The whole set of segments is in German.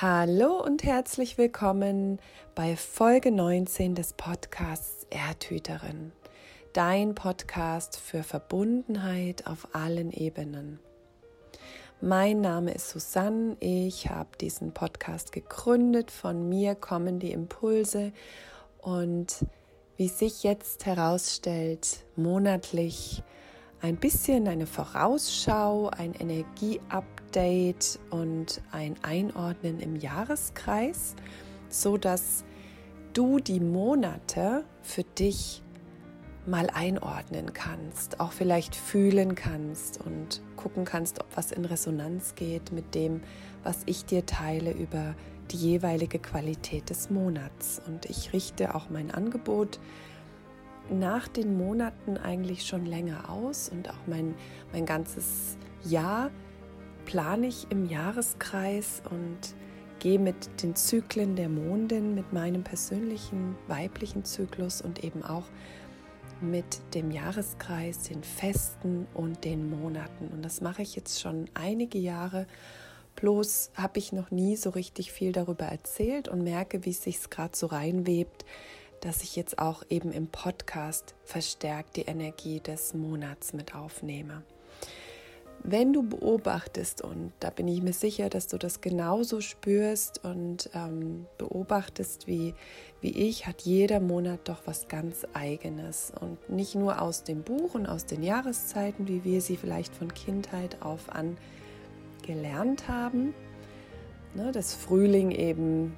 Hallo und herzlich willkommen bei Folge 19 des Podcasts Erdhüterin, dein Podcast für Verbundenheit auf allen Ebenen. Mein Name ist Susanne, ich habe diesen Podcast gegründet, von mir kommen die Impulse. Und wie sich jetzt herausstellt, monatlich ein bisschen eine Vorausschau, ein Energieupdate und ein Einordnen im Jahreskreis, so dass du die Monate für dich mal einordnen kannst, auch vielleicht fühlen kannst und gucken kannst, ob was in Resonanz geht mit dem, was ich dir teile über die jeweilige Qualität des Monats. Und ich richte auch mein Angebot nach den Monaten eigentlich schon länger aus und auch mein, mein ganzes Jahr plane ich im Jahreskreis und gehe mit den Zyklen der Mondin, mit meinem persönlichen weiblichen Zyklus und eben auch mit dem Jahreskreis, den Festen und den Monaten. Und das mache ich jetzt schon einige Jahre. Bloß habe ich noch nie so richtig viel darüber erzählt und merke, wie es sich gerade so reinwebt dass ich jetzt auch eben im Podcast verstärkt die Energie des Monats mit aufnehme. Wenn du beobachtest, und da bin ich mir sicher, dass du das genauso spürst und ähm, beobachtest wie, wie ich, hat jeder Monat doch was ganz eigenes. Und nicht nur aus dem Buch und aus den Jahreszeiten, wie wir sie vielleicht von Kindheit auf an gelernt haben. Ne, das Frühling eben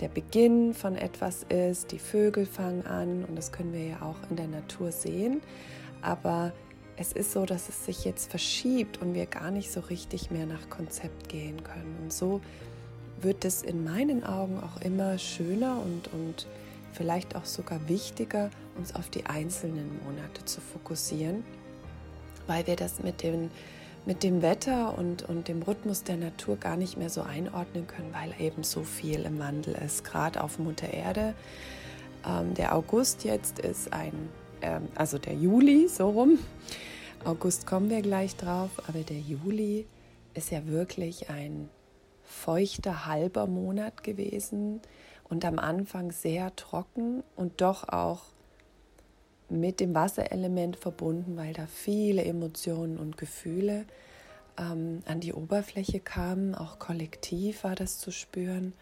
der Beginn von etwas ist, die Vögel fangen an und das können wir ja auch in der Natur sehen. Aber es ist so, dass es sich jetzt verschiebt und wir gar nicht so richtig mehr nach Konzept gehen können. Und so wird es in meinen Augen auch immer schöner und, und vielleicht auch sogar wichtiger, uns auf die einzelnen Monate zu fokussieren, weil wir das mit den mit dem Wetter und, und dem Rhythmus der Natur gar nicht mehr so einordnen können, weil eben so viel im Wandel ist, gerade auf Mutter Erde. Ähm, der August jetzt ist ein, ähm, also der Juli, so rum. August kommen wir gleich drauf, aber der Juli ist ja wirklich ein feuchter halber Monat gewesen und am Anfang sehr trocken und doch auch mit dem Wasserelement verbunden, weil da viele Emotionen und Gefühle ähm, an die Oberfläche kamen. Auch kollektiv war das zu spüren.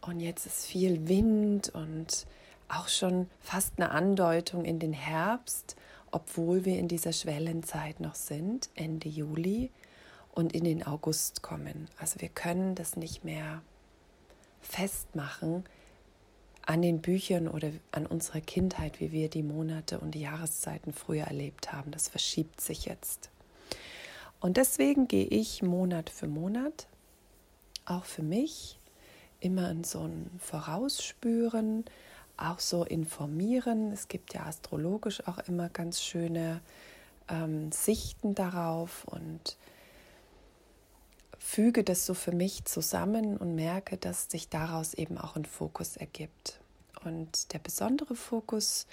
Und jetzt ist viel Wind und auch schon fast eine Andeutung in den Herbst, obwohl wir in dieser Schwellenzeit noch sind, Ende Juli und in den August kommen. Also wir können das nicht mehr festmachen, an den Büchern oder an unserer Kindheit, wie wir die Monate und die Jahreszeiten früher erlebt haben. Das verschiebt sich jetzt. Und deswegen gehe ich Monat für Monat, auch für mich, immer in so ein Vorausspüren, auch so informieren. Es gibt ja astrologisch auch immer ganz schöne ähm, Sichten darauf und füge das so für mich zusammen und merke, dass sich daraus eben auch ein Fokus ergibt. Und der besondere Fokus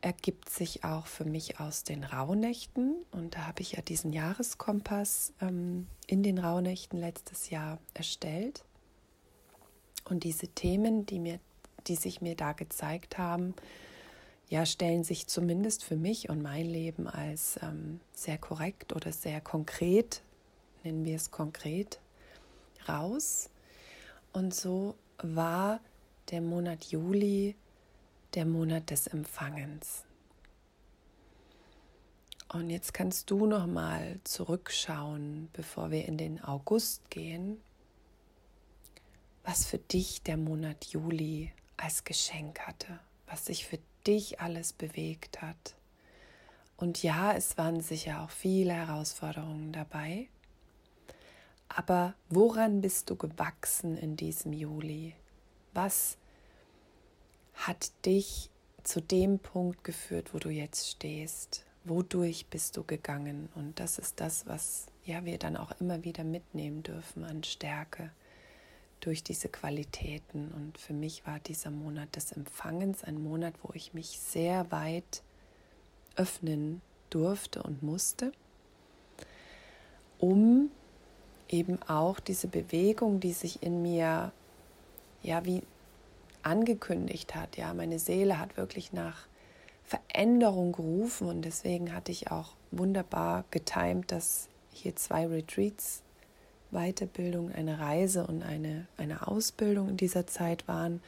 ergibt sich auch für mich aus den Rauhnächten. Und da habe ich ja diesen Jahreskompass ähm, in den Rauhnächten letztes Jahr erstellt. Und diese Themen, die, mir, die sich mir da gezeigt haben, ja, stellen sich zumindest für mich und mein Leben als ähm, sehr korrekt oder sehr konkret nennen wir es konkret, raus. Und so war der Monat Juli der Monat des Empfangens. Und jetzt kannst du noch mal zurückschauen, bevor wir in den August gehen, was für dich der Monat Juli als Geschenk hatte, was sich für dich alles bewegt hat. Und ja, es waren sicher auch viele Herausforderungen dabei. Aber woran bist du gewachsen in diesem Juli? Was hat dich zu dem Punkt geführt, wo du jetzt stehst? Wodurch bist du gegangen? Und das ist das, was ja wir dann auch immer wieder mitnehmen dürfen an Stärke durch diese Qualitäten. Und für mich war dieser Monat des Empfangens ein Monat, wo ich mich sehr weit öffnen durfte und musste, um eben auch diese Bewegung, die sich in mir ja wie angekündigt hat. Ja, meine Seele hat wirklich nach Veränderung gerufen und deswegen hatte ich auch wunderbar getimt, dass hier zwei Retreats, Weiterbildung, eine Reise und eine, eine Ausbildung in dieser Zeit waren,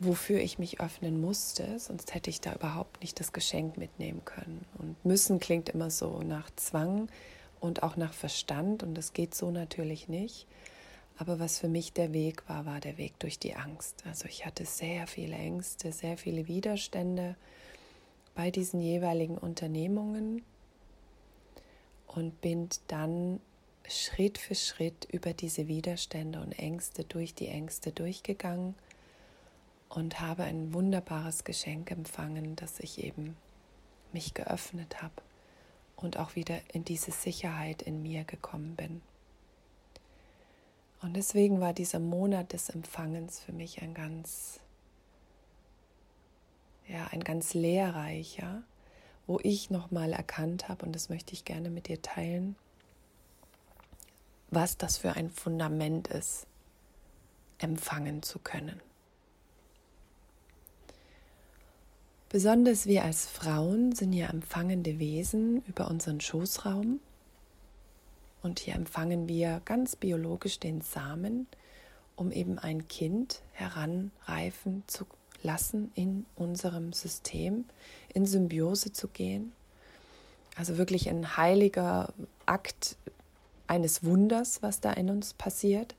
wofür ich mich öffnen musste, sonst hätte ich da überhaupt nicht das Geschenk mitnehmen können. Und müssen klingt immer so nach Zwang und auch nach Verstand und das geht so natürlich nicht. Aber was für mich der Weg war, war der Weg durch die Angst. Also ich hatte sehr viele Ängste, sehr viele Widerstände bei diesen jeweiligen Unternehmungen und bin dann Schritt für Schritt über diese Widerstände und Ängste durch die Ängste durchgegangen und habe ein wunderbares Geschenk empfangen, dass ich eben mich geöffnet habe und auch wieder in diese Sicherheit in mir gekommen bin. Und deswegen war dieser Monat des Empfangens für mich ein ganz, ja, ein ganz lehrreicher, wo ich nochmal erkannt habe, und das möchte ich gerne mit dir teilen, was das für ein Fundament ist, empfangen zu können. Besonders wir als Frauen sind ja empfangende Wesen über unseren Schoßraum und hier empfangen wir ganz biologisch den Samen, um eben ein Kind heranreifen zu lassen in unserem System, in Symbiose zu gehen. Also wirklich ein heiliger Akt eines Wunders, was da in uns passiert.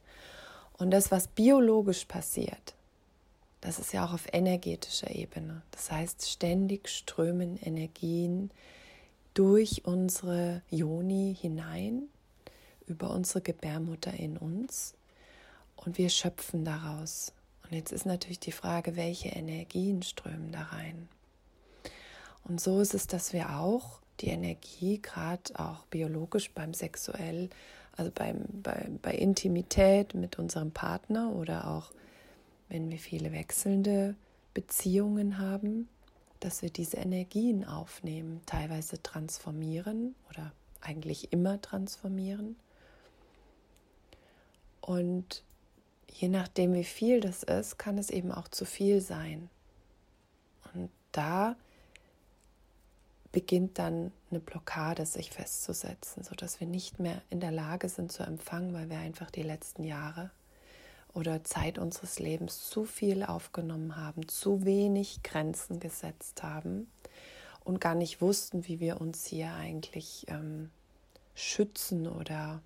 Und das, was biologisch passiert, das ist ja auch auf energetischer Ebene. Das heißt, ständig strömen Energien durch unsere Yoni hinein über unsere Gebärmutter in uns und wir schöpfen daraus. Und jetzt ist natürlich die Frage, welche Energien strömen da rein. Und so ist es, dass wir auch die Energie, gerade auch biologisch beim Sexuell, also beim, bei, bei Intimität mit unserem Partner oder auch wenn wir viele wechselnde Beziehungen haben, dass wir diese Energien aufnehmen, teilweise transformieren oder eigentlich immer transformieren und je nachdem, wie viel das ist, kann es eben auch zu viel sein. Und da beginnt dann eine Blockade sich festzusetzen, sodass wir nicht mehr in der Lage sind zu empfangen, weil wir einfach die letzten Jahre oder Zeit unseres Lebens zu viel aufgenommen haben, zu wenig Grenzen gesetzt haben und gar nicht wussten, wie wir uns hier eigentlich ähm, schützen oder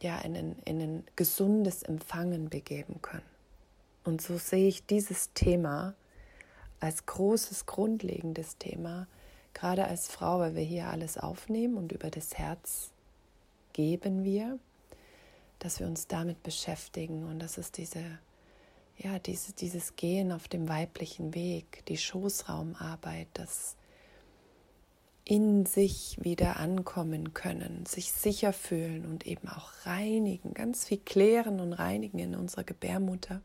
ja, in in ein gesundes Empfangen begeben können. Und so sehe ich dieses Thema als großes, grundlegendes Thema, gerade als Frau, weil wir hier alles aufnehmen und über das Herz geben wir, dass wir uns damit beschäftigen. Und das ist diese, ja, diese, dieses Gehen auf dem weiblichen Weg, die Schoßraumarbeit, das in sich wieder ankommen können, sich sicher fühlen und eben auch reinigen, ganz viel klären und reinigen in unserer Gebärmutter,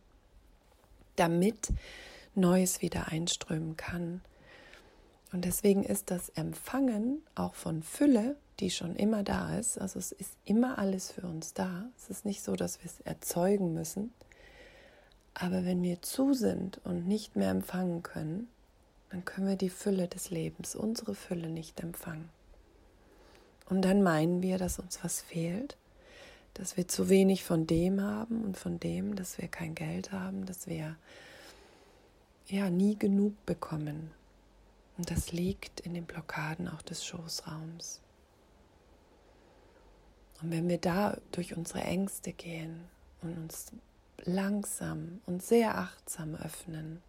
damit Neues wieder einströmen kann. Und deswegen ist das Empfangen auch von Fülle, die schon immer da ist, also es ist immer alles für uns da. Es ist nicht so, dass wir es erzeugen müssen. Aber wenn wir zu sind und nicht mehr empfangen können, dann können wir die Fülle des Lebens, unsere Fülle nicht empfangen. Und dann meinen wir, dass uns was fehlt, dass wir zu wenig von dem haben und von dem, dass wir kein Geld haben, dass wir ja nie genug bekommen. Und das liegt in den Blockaden auch des Schoßraums. Und wenn wir da durch unsere Ängste gehen und uns langsam und sehr achtsam öffnen,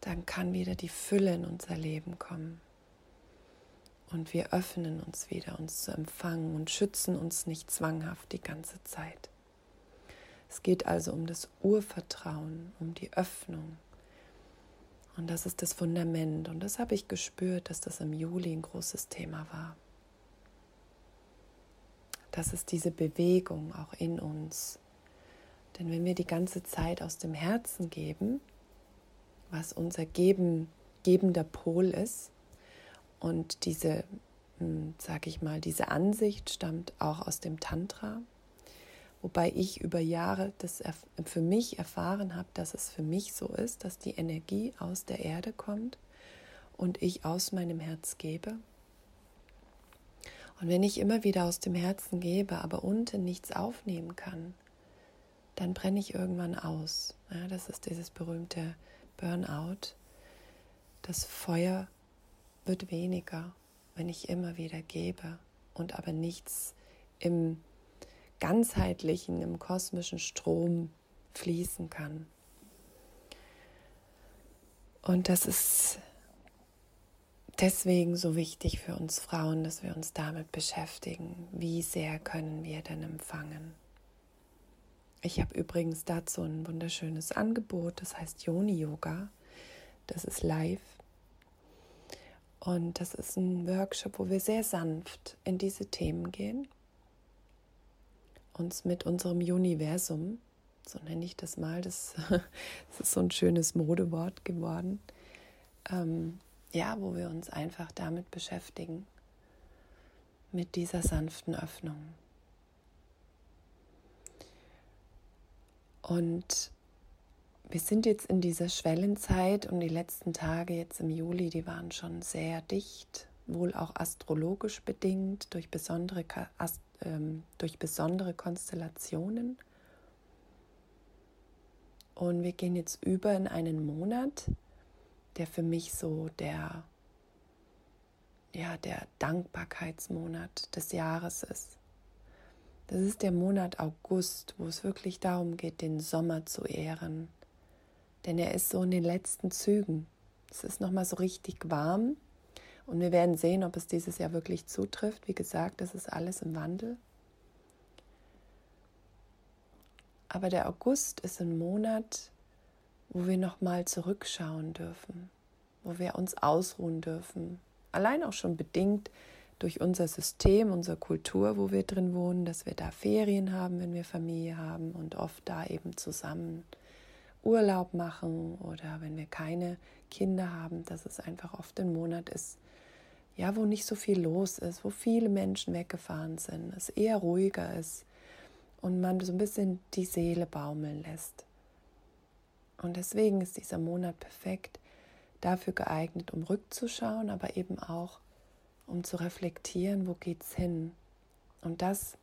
dann kann wieder die Fülle in unser Leben kommen. Und wir öffnen uns wieder, uns zu empfangen und schützen uns nicht zwanghaft die ganze Zeit. Es geht also um das Urvertrauen, um die Öffnung. Und das ist das Fundament. Und das habe ich gespürt, dass das im Juli ein großes Thema war. Das ist diese Bewegung auch in uns. Denn wenn wir die ganze Zeit aus dem Herzen geben, was unser Geben, gebender Pol ist. Und diese hm, sage ich mal, diese Ansicht stammt auch aus dem Tantra, wobei ich über Jahre das für mich erfahren habe, dass es für mich so ist, dass die Energie aus der Erde kommt und ich aus meinem Herz gebe. Und wenn ich immer wieder aus dem Herzen gebe, aber unten nichts aufnehmen kann, dann brenne ich irgendwann aus. Ja, das ist dieses berühmte Burnout. Das Feuer wird weniger wenn ich immer wieder gebe und aber nichts im ganzheitlichen, im kosmischen Strom fließen kann. Und das ist deswegen so wichtig für uns Frauen, dass wir uns damit beschäftigen. Wie sehr können wir denn empfangen? Ich habe übrigens dazu ein wunderschönes Angebot, das heißt Yoni Yoga. Das ist live und das ist ein Workshop, wo wir sehr sanft in diese Themen gehen, uns mit unserem Universum, so nenne ich das mal, das, das ist so ein schönes Modewort geworden, ähm, ja, wo wir uns einfach damit beschäftigen, mit dieser sanften Öffnung. Und wir sind jetzt in dieser Schwellenzeit und die letzten Tage jetzt im Juli, die waren schon sehr dicht, wohl auch astrologisch bedingt durch besondere, ähm, durch besondere Konstellationen. Und wir gehen jetzt über in einen Monat, der für mich so der, ja, der Dankbarkeitsmonat des Jahres ist. Das ist der Monat August, wo es wirklich darum geht, den Sommer zu ehren, denn er ist so in den letzten Zügen. Es ist noch mal so richtig warm und wir werden sehen, ob es dieses Jahr wirklich zutrifft. Wie gesagt, das ist alles im Wandel. Aber der August ist ein Monat, wo wir noch mal zurückschauen dürfen, wo wir uns ausruhen dürfen. Allein auch schon bedingt durch unser System, unsere Kultur, wo wir drin wohnen, dass wir da Ferien haben, wenn wir Familie haben und oft da eben zusammen Urlaub machen oder wenn wir keine Kinder haben, dass es einfach oft ein Monat ist, ja, wo nicht so viel los ist, wo viele Menschen weggefahren sind, es eher ruhiger ist und man so ein bisschen die Seele baumeln lässt. Und deswegen ist dieser Monat perfekt dafür geeignet, um rückzuschauen, aber eben auch um zu reflektieren, wo geht's hin? Und das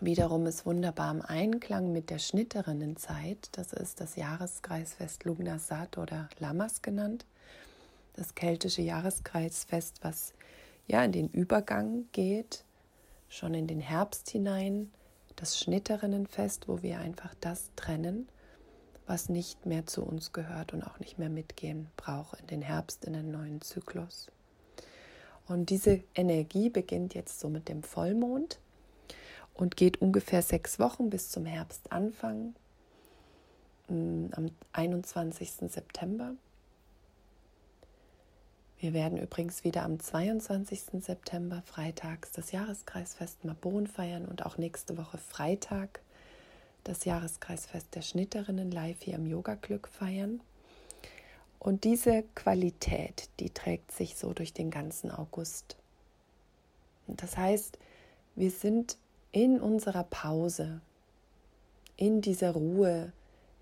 Wiederum ist wunderbar im Einklang mit der Schnitterinnenzeit. Das ist das Jahreskreisfest Lugnasat oder Lamas genannt. Das keltische Jahreskreisfest, was ja in den Übergang geht, schon in den Herbst hinein. Das Schnitterinnenfest, wo wir einfach das trennen, was nicht mehr zu uns gehört und auch nicht mehr mitgehen braucht in den Herbst, in den neuen Zyklus. Und diese Energie beginnt jetzt so mit dem Vollmond und geht ungefähr sechs Wochen bis zum Herbstanfang mm, am 21. September. Wir werden übrigens wieder am 22. September freitags das Jahreskreisfest Mabon feiern und auch nächste Woche Freitag das Jahreskreisfest der Schnitterinnen live hier im Yoga Glück feiern. Und diese Qualität, die trägt sich so durch den ganzen August. Und das heißt, wir sind in unserer Pause, in dieser Ruhe,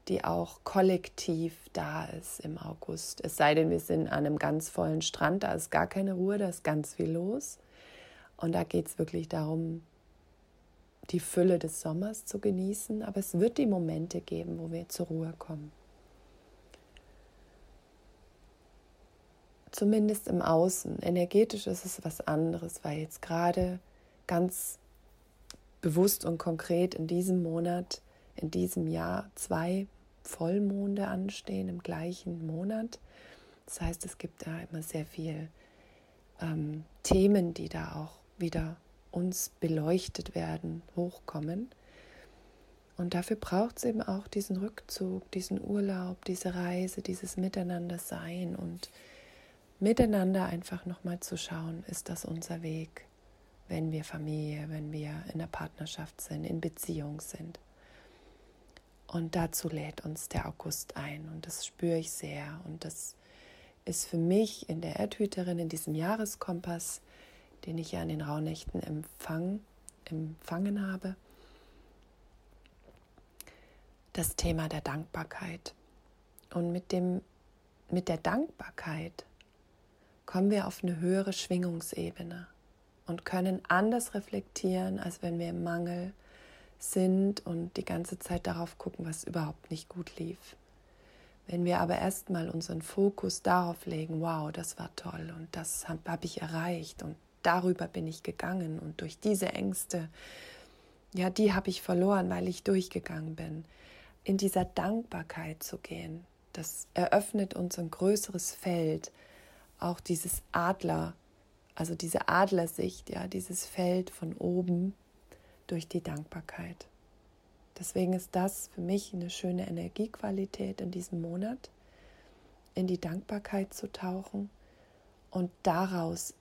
die auch kollektiv da ist im August. Es sei denn, wir sind an einem ganz vollen Strand, da ist gar keine Ruhe, da ist ganz viel los. Und da geht es wirklich darum, die Fülle des Sommers zu genießen. Aber es wird die Momente geben, wo wir zur Ruhe kommen. Zumindest im Außen. Energetisch ist es was anderes, weil jetzt gerade ganz bewusst und konkret in diesem Monat, in diesem Jahr zwei Vollmonde anstehen im gleichen Monat. Das heißt, es gibt da immer sehr viel ähm, Themen, die da auch wieder uns beleuchtet werden, hochkommen. Und dafür braucht es eben auch diesen Rückzug, diesen Urlaub, diese Reise, dieses Miteinander-Sein und miteinander einfach nochmal zu schauen, ist das unser Weg? wenn wir Familie, wenn wir in der Partnerschaft sind, in Beziehung sind. Und dazu lädt uns der August ein und das spüre ich sehr. Und das ist für mich in der Erdhüterin, in diesem Jahreskompass, den ich ja in den Rauhnächten empfang, empfangen habe. Das Thema der Dankbarkeit. Und mit, dem, mit der Dankbarkeit kommen wir auf eine höhere Schwingungsebene und können anders reflektieren, als wenn wir im Mangel sind und die ganze Zeit darauf gucken, was überhaupt nicht gut lief. Wenn wir aber erstmal unseren Fokus darauf legen, wow, das war toll und das habe hab ich erreicht und darüber bin ich gegangen und durch diese Ängste, ja, die habe ich verloren, weil ich durchgegangen bin. In dieser Dankbarkeit zu gehen, das eröffnet uns ein größeres Feld, auch dieses Adler, also diese Adlersicht, ja, dieses Feld von oben durch die Dankbarkeit. Deswegen ist das für mich eine schöne Energiequalität in diesem Monat, in die Dankbarkeit zu tauchen und daraus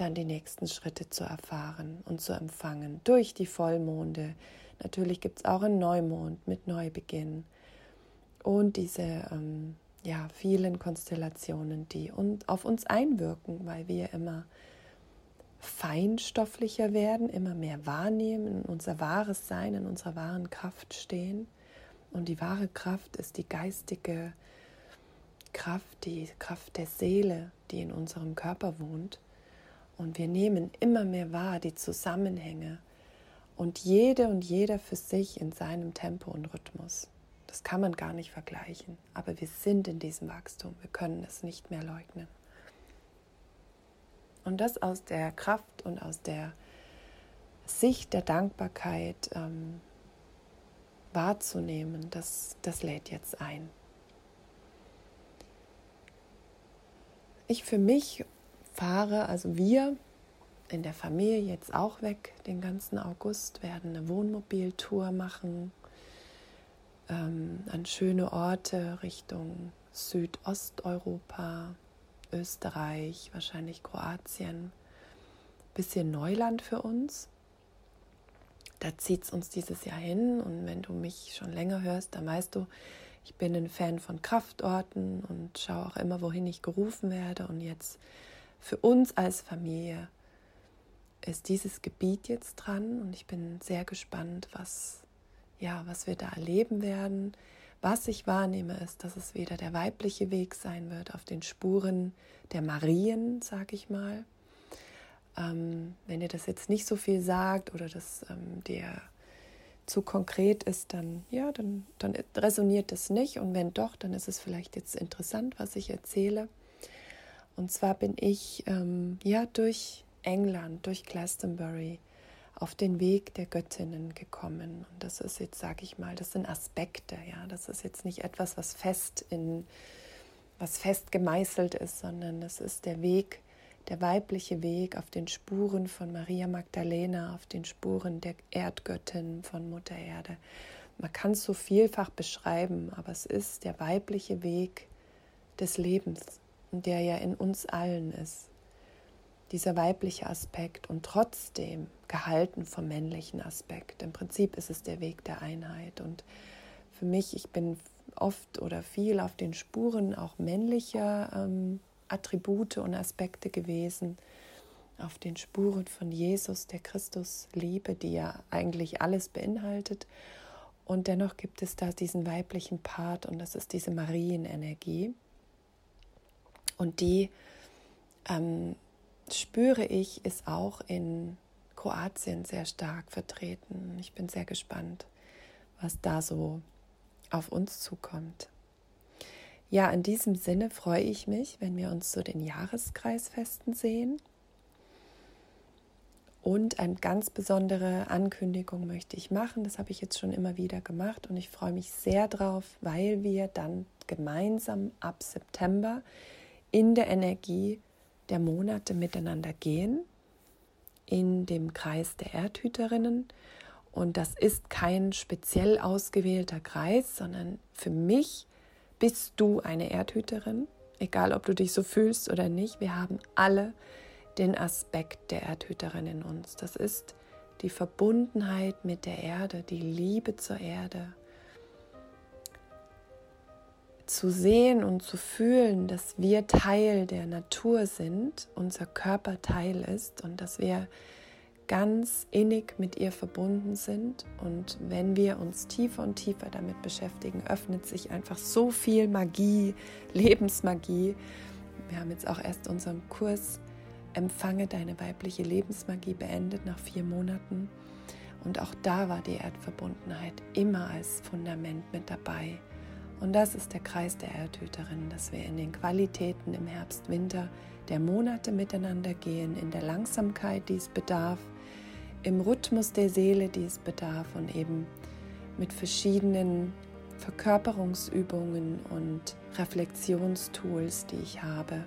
dann die nächsten Schritte zu erfahren und zu empfangen durch die Vollmonde. Natürlich gibt es auch einen Neumond mit Neubeginn und diese ähm, ja, vielen Konstellationen, die und auf uns einwirken, weil wir immer feinstofflicher werden, immer mehr wahrnehmen, unser wahres Sein, in unserer wahren Kraft stehen. Und die wahre Kraft ist die geistige Kraft, die Kraft der Seele, die in unserem Körper wohnt. Und wir nehmen immer mehr wahr die Zusammenhänge und jede und jeder für sich in seinem Tempo und Rhythmus. Das kann man gar nicht vergleichen, aber wir sind in diesem Wachstum, wir können es nicht mehr leugnen. Und das aus der Kraft und aus der Sicht der Dankbarkeit ähm, wahrzunehmen, das, das lädt jetzt ein. Ich für mich fahre, also wir in der Familie jetzt auch weg den ganzen August, werden eine Wohnmobiltour machen ähm, an schöne Orte Richtung Südosteuropa, Österreich, wahrscheinlich Kroatien. Bisschen Neuland für uns. Da zieht es uns dieses Jahr hin. Und wenn du mich schon länger hörst, dann weißt du, ich bin ein Fan von Kraftorten und schaue auch immer, wohin ich gerufen werde. Und jetzt für uns als Familie ist dieses Gebiet jetzt dran und ich bin sehr gespannt, was, ja, was wir da erleben werden. Was ich wahrnehme, ist, dass es wieder der weibliche Weg sein wird auf den Spuren der Marien, sag ich mal. Ähm, wenn ihr das jetzt nicht so viel sagt oder das ähm, dir zu konkret ist, dann ja, dann, dann resoniert das nicht. Und wenn doch, dann ist es vielleicht jetzt interessant, was ich erzähle. Und zwar bin ich ähm, ja durch England, durch Glastonbury auf den Weg der Göttinnen gekommen. Und das ist jetzt, sage ich mal, das sind Aspekte, ja. Das ist jetzt nicht etwas, was fest in, was fest gemeißelt ist, sondern das ist der Weg, der weibliche Weg auf den Spuren von Maria Magdalena, auf den Spuren der Erdgöttin von Mutter Erde. Man kann es so vielfach beschreiben, aber es ist der weibliche Weg des Lebens, der ja in uns allen ist dieser weibliche Aspekt und trotzdem gehalten vom männlichen Aspekt. Im Prinzip ist es der Weg der Einheit. Und für mich, ich bin oft oder viel auf den Spuren auch männlicher ähm, Attribute und Aspekte gewesen, auf den Spuren von Jesus, der Christusliebe, die ja eigentlich alles beinhaltet. Und dennoch gibt es da diesen weiblichen Part und das ist diese Marienenergie. Und die ähm, spüre ich, ist auch in Kroatien sehr stark vertreten. Ich bin sehr gespannt, was da so auf uns zukommt. Ja, in diesem Sinne freue ich mich, wenn wir uns zu den Jahreskreisfesten sehen. Und eine ganz besondere Ankündigung möchte ich machen. Das habe ich jetzt schon immer wieder gemacht und ich freue mich sehr drauf, weil wir dann gemeinsam ab September in der Energie der Monate miteinander gehen in dem Kreis der Erdhüterinnen. Und das ist kein speziell ausgewählter Kreis, sondern für mich bist du eine Erdhüterin, egal ob du dich so fühlst oder nicht. Wir haben alle den Aspekt der Erdhüterin in uns. Das ist die Verbundenheit mit der Erde, die Liebe zur Erde, zu sehen und zu fühlen, dass wir Teil der Natur sind, unser Körper Teil ist und dass wir ganz innig mit ihr verbunden sind. Und wenn wir uns tiefer und tiefer damit beschäftigen, öffnet sich einfach so viel Magie, Lebensmagie. Wir haben jetzt auch erst unseren Kurs Empfange deine weibliche Lebensmagie beendet nach vier Monaten. Und auch da war die Erdverbundenheit immer als Fundament mit dabei. Und das ist der Kreis der Erdhüterin, dass wir in den Qualitäten im Herbst, Winter der Monate miteinander gehen, in der Langsamkeit, die es bedarf, im Rhythmus der Seele, die es bedarf und eben mit verschiedenen Verkörperungsübungen und Reflexionstools, die ich habe,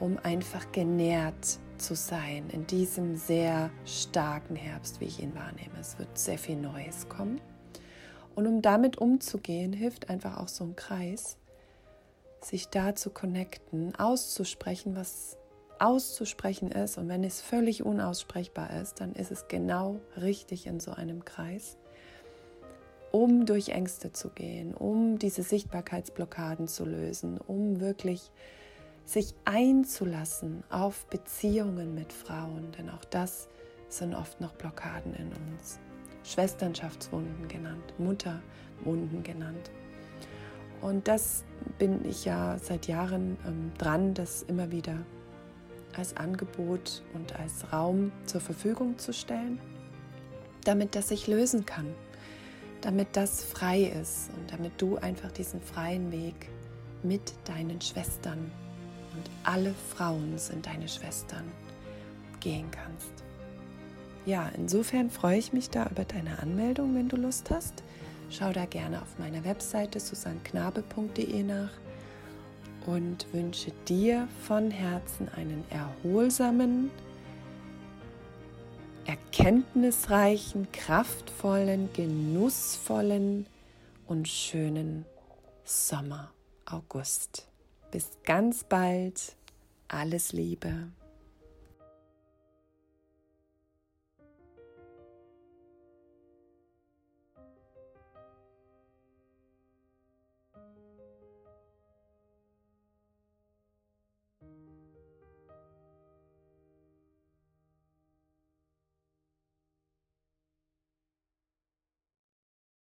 um einfach genährt zu sein in diesem sehr starken Herbst, wie ich ihn wahrnehme. Es wird sehr viel Neues kommen. Und um damit umzugehen, hilft einfach auch so ein Kreis, sich da zu connecten, auszusprechen, was auszusprechen ist. Und wenn es völlig unaussprechbar ist, dann ist es genau richtig in so einem Kreis, um durch Ängste zu gehen, um diese Sichtbarkeitsblockaden zu lösen, um wirklich sich einzulassen auf Beziehungen mit Frauen, denn auch das sind oft noch Blockaden in uns. Schwesternschaftswunden genannt, Mutterwunden genannt. Und das bin ich ja seit Jahren ähm, dran, das immer wieder als Angebot und als Raum zur Verfügung zu stellen, damit das sich lösen kann, damit das frei ist und damit du einfach diesen freien Weg mit deinen Schwestern und alle Frauen sind deine Schwestern gehen kannst. Ja, insofern freue ich mich da über deine Anmeldung, wenn du Lust hast. Schau da gerne auf meiner Webseite susanknabe.de nach und wünsche dir von Herzen einen erholsamen, erkenntnisreichen, kraftvollen, genussvollen und schönen Sommer, August. Bis ganz bald. Alles Liebe.